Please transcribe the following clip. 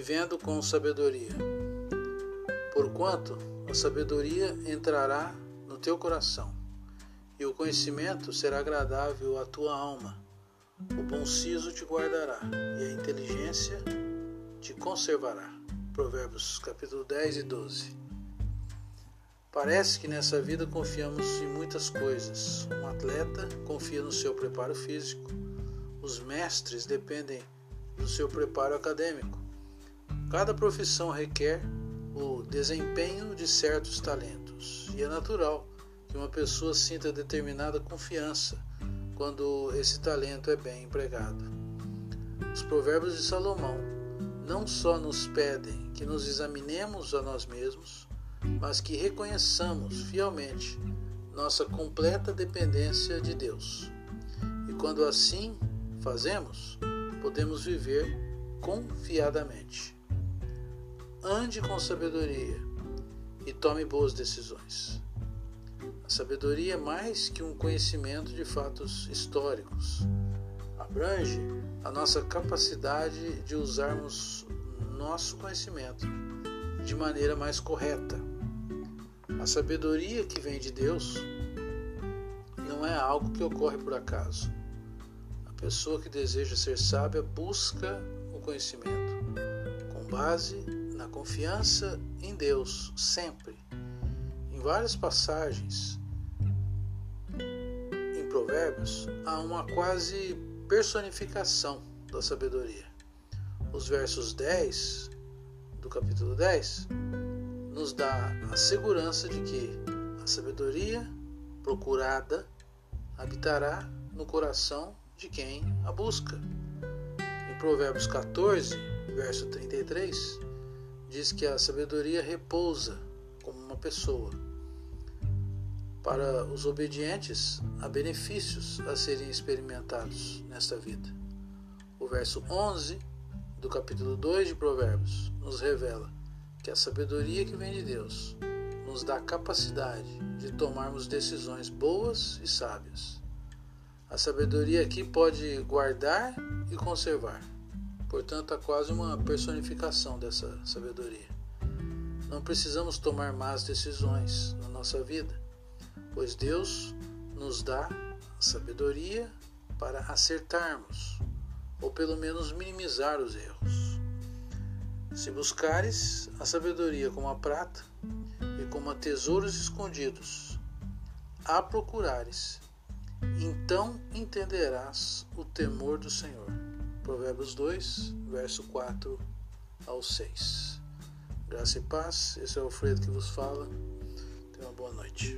vivendo com sabedoria. Porquanto a sabedoria entrará no teu coração, e o conhecimento será agradável à tua alma. O bom siso te guardará, e a inteligência te conservará. Provérbios capítulo 10 e 12. Parece que nessa vida confiamos em muitas coisas. Um atleta confia no seu preparo físico, os mestres dependem do seu preparo acadêmico. Cada profissão requer o desempenho de certos talentos, e é natural que uma pessoa sinta determinada confiança quando esse talento é bem empregado. Os provérbios de Salomão não só nos pedem que nos examinemos a nós mesmos, mas que reconheçamos fielmente nossa completa dependência de Deus. E quando assim fazemos, podemos viver confiadamente. Ande com sabedoria e tome boas decisões. A sabedoria é mais que um conhecimento de fatos históricos. Abrange a nossa capacidade de usarmos nosso conhecimento de maneira mais correta. A sabedoria que vem de Deus não é algo que ocorre por acaso. A pessoa que deseja ser sábia busca o conhecimento com base na confiança em Deus, sempre. Em várias passagens em Provérbios há uma quase personificação da sabedoria. Os versos 10 do capítulo 10 nos dá a segurança de que a sabedoria procurada habitará no coração de quem a busca. Em Provérbios 14, verso 33, diz que a sabedoria repousa como uma pessoa. Para os obedientes, há benefícios a serem experimentados nesta vida. O verso 11 do capítulo 2 de Provérbios nos revela que a sabedoria que vem de Deus nos dá capacidade de tomarmos decisões boas e sábias. A sabedoria aqui pode guardar e conservar. Portanto, há quase uma personificação dessa sabedoria. Não precisamos tomar más decisões na nossa vida, pois Deus nos dá sabedoria para acertarmos, ou pelo menos minimizar os erros. Se buscares a sabedoria como a prata e como a tesouros escondidos, a procurares, então entenderás o temor do Senhor. Provérbios 2, verso 4 ao 6. Graça e paz, esse é o Alfredo que vos fala. Tenha uma boa noite.